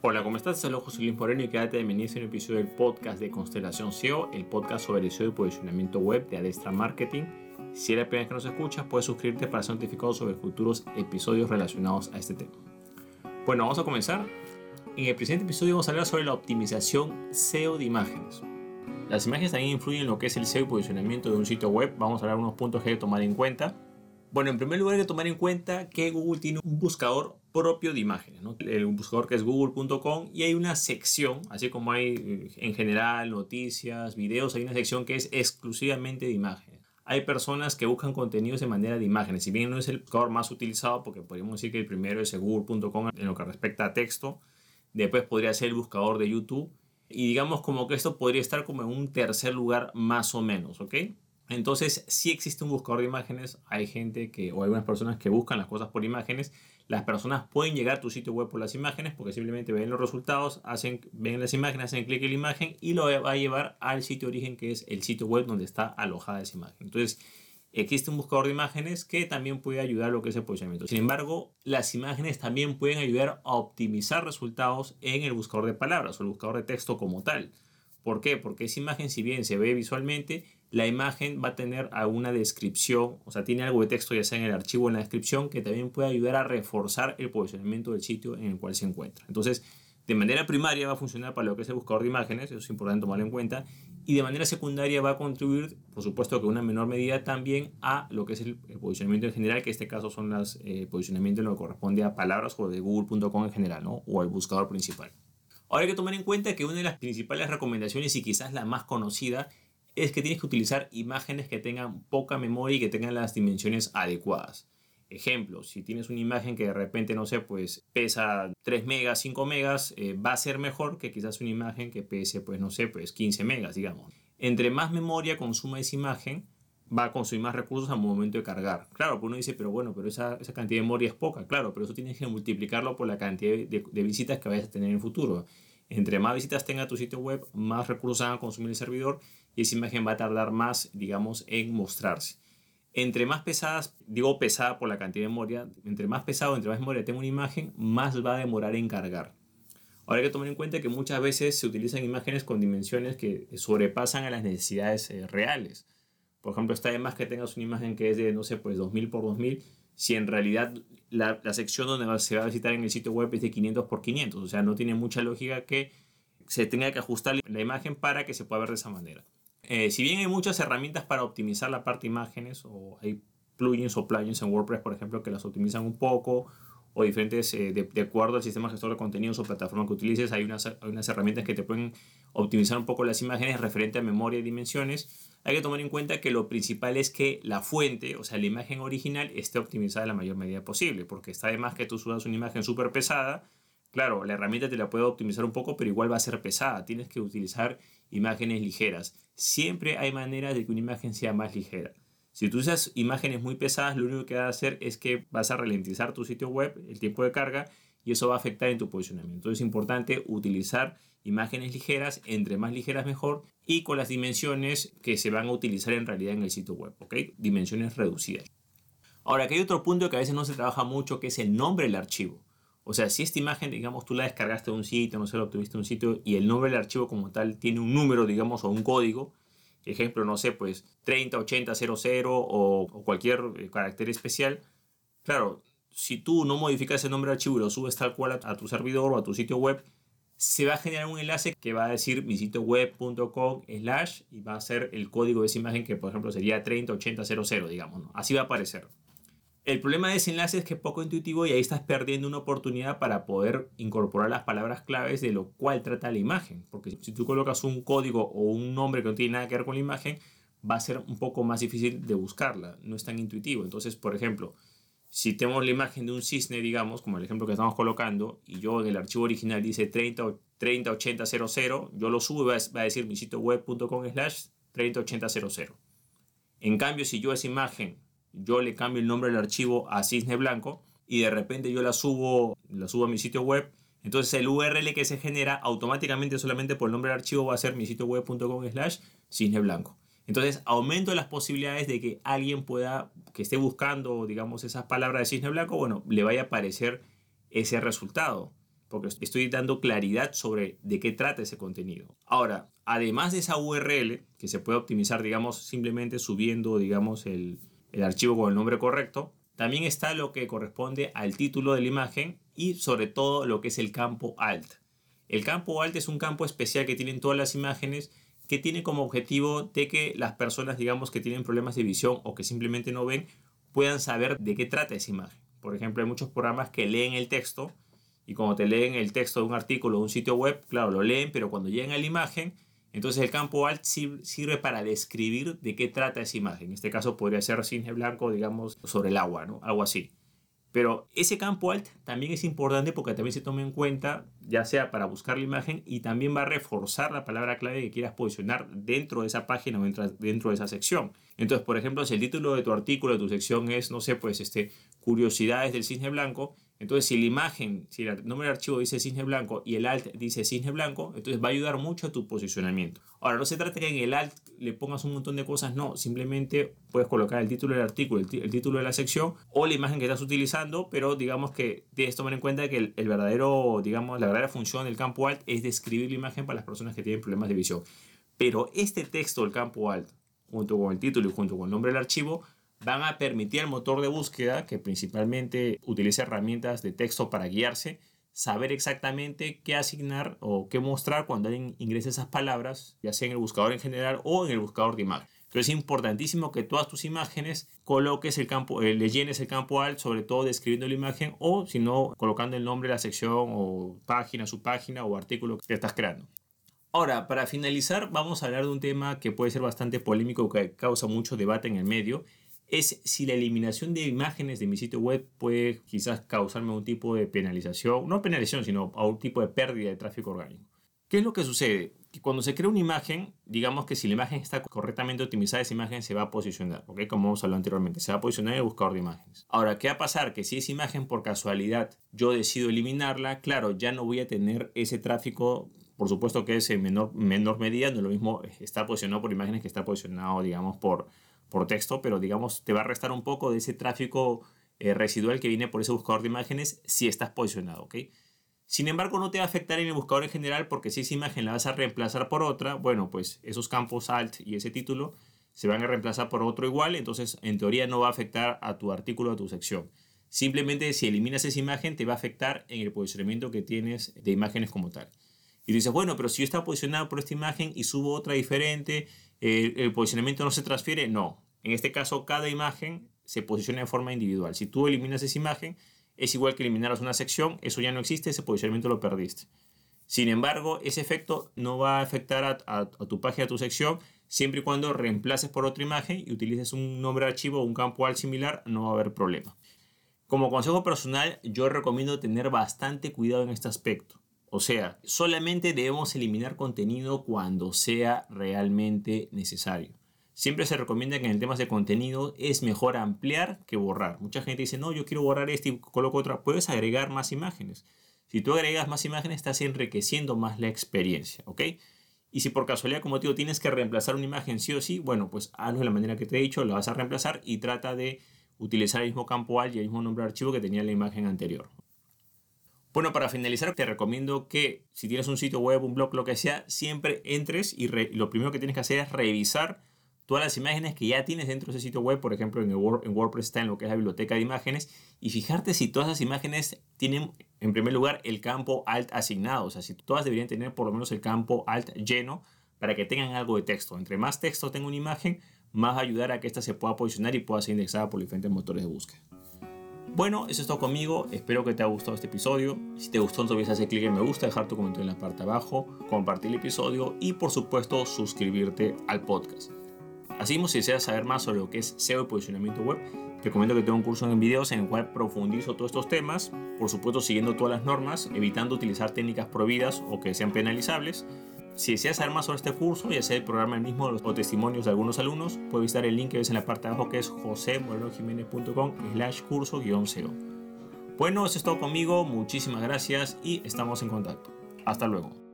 Hola, ¿cómo estás? Soy José Luis Moreno y quédate bienvenido a un episodio del podcast de Constelación SEO, el podcast sobre el SEO y posicionamiento web de Adestra Marketing. Si eres la primera vez que nos escuchas, puedes suscribirte para ser notificado sobre futuros episodios relacionados a este tema. Bueno, vamos a comenzar. En el presente episodio vamos a hablar sobre la optimización SEO de imágenes. Las imágenes también influyen en lo que es el SEO y posicionamiento de un sitio web. Vamos a hablar de unos puntos que hay que tomar en cuenta. Bueno, en primer lugar hay que tomar en cuenta que Google tiene un buscador propio de imágenes, ¿no? el buscador que es google.com y hay una sección, así como hay eh, en general noticias, videos, hay una sección que es exclusivamente de imágenes. Hay personas que buscan contenidos de manera de imágenes, si bien no es el buscador más utilizado, porque podríamos decir que el primero es google.com en lo que respecta a texto, después podría ser el buscador de YouTube y digamos como que esto podría estar como en un tercer lugar más o menos, ¿ok? Entonces, si existe un buscador de imágenes, hay gente que, o algunas personas que buscan las cosas por imágenes. Las personas pueden llegar a tu sitio web por las imágenes porque simplemente ven los resultados, hacen, ven las imágenes, hacen clic en la imagen y lo va a llevar al sitio origen que es el sitio web donde está alojada esa imagen. Entonces, existe un buscador de imágenes que también puede ayudar a lo que es el posicionamiento. Sin embargo, las imágenes también pueden ayudar a optimizar resultados en el buscador de palabras o el buscador de texto como tal. ¿Por qué? Porque esa imagen, si bien se ve visualmente, la imagen va a tener alguna descripción, o sea, tiene algo de texto ya sea en el archivo o en la descripción que también puede ayudar a reforzar el posicionamiento del sitio en el cual se encuentra. Entonces, de manera primaria va a funcionar para lo que es el buscador de imágenes, eso es importante tomarlo en cuenta, y de manera secundaria va a contribuir, por supuesto que en una menor medida también a lo que es el, posicionamiento en general, que en este caso son los eh, posicionamientos en lo que corresponde a palabras o de google.com en general, ¿no? o al buscador principal. Ahora hay que tomar en cuenta que una de las principales recomendaciones y quizás la más conocida es que tienes que utilizar imágenes que tengan poca memoria y que tengan las dimensiones adecuadas. Ejemplo, si tienes una imagen que de repente, no sé, pues pesa 3 megas, 5 megas, eh, va a ser mejor que quizás una imagen que pese, pues no sé, pues 15 megas, digamos. Entre más memoria consuma esa imagen, va a consumir más recursos al momento de cargar. Claro, pues uno dice, pero bueno, pero esa, esa cantidad de memoria es poca. Claro, pero eso tienes que multiplicarlo por la cantidad de, de visitas que vayas a tener en el futuro. Entre más visitas tenga tu sitio web, más recursos van a consumir el servidor y esa imagen va a tardar más, digamos, en mostrarse. Entre más pesadas, digo pesada por la cantidad de memoria, entre más pesado, entre más memoria tengo una imagen, más va a demorar en cargar. Ahora hay que tomar en cuenta que muchas veces se utilizan imágenes con dimensiones que sobrepasan a las necesidades eh, reales. Por ejemplo, está de más que tengas una imagen que es de, no sé, pues 2000 por 2000, si en realidad la, la sección donde se va a visitar en el sitio web es de 500 por 500. O sea, no tiene mucha lógica que se tenga que ajustar la imagen para que se pueda ver de esa manera. Eh, si bien hay muchas herramientas para optimizar la parte de imágenes, o hay plugins o plugins en WordPress, por ejemplo, que las optimizan un poco, o diferentes, eh, de, acuerdo al sistema gestor de contenidos o plataforma que utilices, hay unas, hay unas herramientas que te pueden optimizar un poco las imágenes referente a memoria y dimensiones. Hay que tomar en cuenta que lo principal es que la fuente, o sea, la imagen original, esté optimizada en la mayor medida posible, porque está de más que tú subas una imagen súper pesada, Claro, la herramienta te la puede optimizar un poco, pero igual va a ser pesada. Tienes que utilizar imágenes ligeras. Siempre hay maneras de que una imagen sea más ligera. Si tú usas imágenes muy pesadas, lo único que va a hacer es que vas a ralentizar tu sitio web, el tiempo de carga, y eso va a afectar en tu posicionamiento. Entonces es importante utilizar imágenes ligeras, entre más ligeras mejor, y con las dimensiones que se van a utilizar en realidad en el sitio web, ¿ok? Dimensiones reducidas. Ahora, aquí hay otro punto que a veces no se trabaja mucho, que es el nombre del archivo. O sea, si esta imagen, digamos, tú la descargaste de un sitio, no sé, la obtuviste de un sitio y el nombre del archivo como tal tiene un número, digamos, o un código, ejemplo, no sé, pues 308000 o, cualquier eh, carácter especial, claro, si tú no modificas ese nombre de archivo y lo subes tal cual a, tu servidor o a tu sitio web, se va a generar un enlace que va a decir mi sitio web.com slash y va a ser el código de esa imagen que por ejemplo sería 308000, digamos. Así va a aparecer. El problema de ese enlace es que es poco intuitivo y ahí estás perdiendo una oportunidad para poder incorporar las palabras claves de lo cual trata la imagen. Porque si tú colocas un código o un nombre que no tiene nada que ver con la imagen, va a ser un poco más difícil de buscarla. No es tan intuitivo. Entonces, por ejemplo, si tenemos la imagen de un cisne, digamos, como el ejemplo que estamos colocando, y yo en el archivo original dice 30, 308000, yo lo subo y va a decir mi sitio web.com slash 308000. En cambio, si yo esa imagen yo le cambio el nombre del archivo a Cisne Blanco y de repente yo la subo, la subo a mi sitio web. Entonces el URL que se genera automáticamente solamente por el nombre del archivo va a ser mi sitio web.com slash cisne blanco. Entonces aumento las posibilidades de que alguien pueda, que esté buscando, digamos, esas palabras de cisne blanco, bueno, le vaya a aparecer ese resultado. porque estoy dando claridad sobre de qué trata ese contenido. Ahora, además de esa URL, que se puede optimizar, digamos, simplemente subiendo, digamos, el, el archivo con el nombre correcto, también está lo que corresponde al título de la imagen y sobre todo lo que es el campo alt. El campo alt es un campo especial que tienen todas las imágenes que tiene como objetivo de que las personas, digamos, que tienen problemas de visión o que simplemente no ven, puedan saber de qué trata esa imagen. Por ejemplo, hay muchos programas que leen el texto y cuando te leen el texto de un artículo o un sitio web, claro, lo leen, pero cuando llegan a la imagen, entonces el campo alt sirve para describir de qué trata esa imagen. En este caso podría ser cisne blanco, digamos, sobre el agua, ¿no? Algo así. Pero ese campo alt también es importante porque también se toma en cuenta, ya sea para buscar la imagen y también va a reforzar la palabra clave que quieras posicionar dentro de esa página o dentro de esa sección. Entonces, por ejemplo, si el título de tu artículo, de tu sección es, no sé, pues este, curiosidades del cisne blanco, entonces, si la imagen, si el nombre del archivo dice cisne blanco y el alt dice cisne blanco, entonces va a ayudar mucho a tu posicionamiento. Ahora, no se trata que en el alt le pongas un montón de cosas, no, simplemente puedes colocar el título del artículo, el, título de la sección o la imagen que estás utilizando, pero digamos que debes tomar en cuenta que el, verdadero, digamos, la verdadera función del campo alt es describir la imagen para las personas que tienen problemas de visión. Pero este texto del campo alt, junto con el título y junto con el nombre del archivo, van a permitir al motor de búsqueda, que principalmente utiliza herramientas de texto para guiarse, saber exactamente qué asignar o qué mostrar cuando alguien ingrese esas palabras, ya sea en el buscador en general o en el buscador de imagen. Entonces es importantísimo que todas tus imágenes coloques el campo, eh, le llenes el campo alt, sobre todo describiendo la imagen o si no, colocando el nombre de la sección o página, su página o artículo que estás creando. Ahora, para finalizar, vamos a hablar de un tema que puede ser bastante polémico, que causa mucho debate en el medio, es si la eliminación de imágenes de mi sitio web puede quizás causarme un tipo de penalización, no penalización, sino a un tipo de pérdida de tráfico orgánico. ¿Qué es lo que sucede? Que cuando se crea una imagen, digamos que si la imagen está correctamente optimizada, esa imagen se va a posicionar, ¿ok? Como hemos hablado anteriormente, se va a posicionar en el buscador de imágenes. Ahora, ¿qué va a pasar? Que si esa imagen por casualidad yo decido eliminarla, claro, ya no voy a tener ese tráfico, por supuesto que es en menor, menor medida, no es lo mismo estar posicionado por imágenes que estar posicionado, digamos, por, por texto, pero digamos te va a restar un poco de ese tráfico eh, residual que viene por ese buscador de imágenes si estás posicionado, ¿ok? Sin embargo, no te va a afectar en el buscador en general porque si esa imagen la vas a reemplazar por otra, bueno, pues esos campos alt y ese título se van a reemplazar por otro igual, entonces en teoría no va a afectar a tu artículo, a tu sección. Simplemente si eliminas esa imagen te va a afectar en el posicionamiento que tienes de imágenes como tal. Y dices, bueno, pero si yo estaba posicionado por esta imagen y subo otra diferente, el posicionamiento no se transfiere. No, en este caso cada imagen se posiciona de forma individual. Si tú eliminas esa imagen, es igual que eliminaras una sección, eso ya no existe, ese posicionamiento lo perdiste. Sin embargo, ese efecto no va a afectar a, tu página, a tu sección, siempre y cuando reemplaces por otra imagen y utilices un nombre de archivo o un campo al similar, no va a haber problema. Como consejo personal, yo recomiendo tener bastante cuidado en este aspecto. O sea, solamente debemos eliminar contenido cuando sea realmente necesario. Siempre se recomienda que en temas de contenido es mejor ampliar que borrar. Mucha gente dice, no, yo quiero borrar este y coloco otra. Puedes agregar más imágenes. Si tú agregas más imágenes, estás enriqueciendo más la experiencia, ¿ok? Y si por casualidad, como te digo, tienes que reemplazar una imagen sí o sí, bueno, pues hazlo de la manera que te he dicho, la vas a reemplazar y trata de utilizar el mismo campo alt y el mismo nombre de archivo que tenía la imagen anterior. Bueno, para finalizar, te recomiendo que si tienes un sitio web, un blog, lo que sea, siempre entres y lo primero que tienes que hacer es revisar todas las imágenes que ya tienes dentro de ese sitio web, por ejemplo, en, el en WordPress está en lo que es la biblioteca de imágenes, y fijarte si todas esas imágenes tienen, en primer lugar, el campo alt asignado, o sea, si todas deberían tener por lo menos el campo alt lleno para que tengan algo de texto. Entre más texto tenga una imagen, más ayudar a que ésta se pueda posicionar y pueda ser indexada por diferentes motores de búsqueda. Bueno, eso es todo conmigo. Espero que te haya gustado este episodio. Si te gustó, no olvides hacer clic en me gusta, dejar tu comentario en la parte de abajo, compartir el episodio y, por supuesto, suscribirte al podcast. Así si deseas saber más sobre lo que es SEO y posicionamiento web, te comento que tengo un curso en videos en el cual profundizo todos estos temas, por supuesto siguiendo todas las normas, evitando utilizar técnicas prohibidas o que sean penalizables si deseas saber más sobre este curso y hacer el programa mismo o testimonios de algunos alumnos, puedes visitar el link que ves en la parte de abajo que es josemorenojiménez.com slash curso-seo. Bueno, eso es todo conmigo, muchísimas gracias y estamos en contacto. Hasta luego.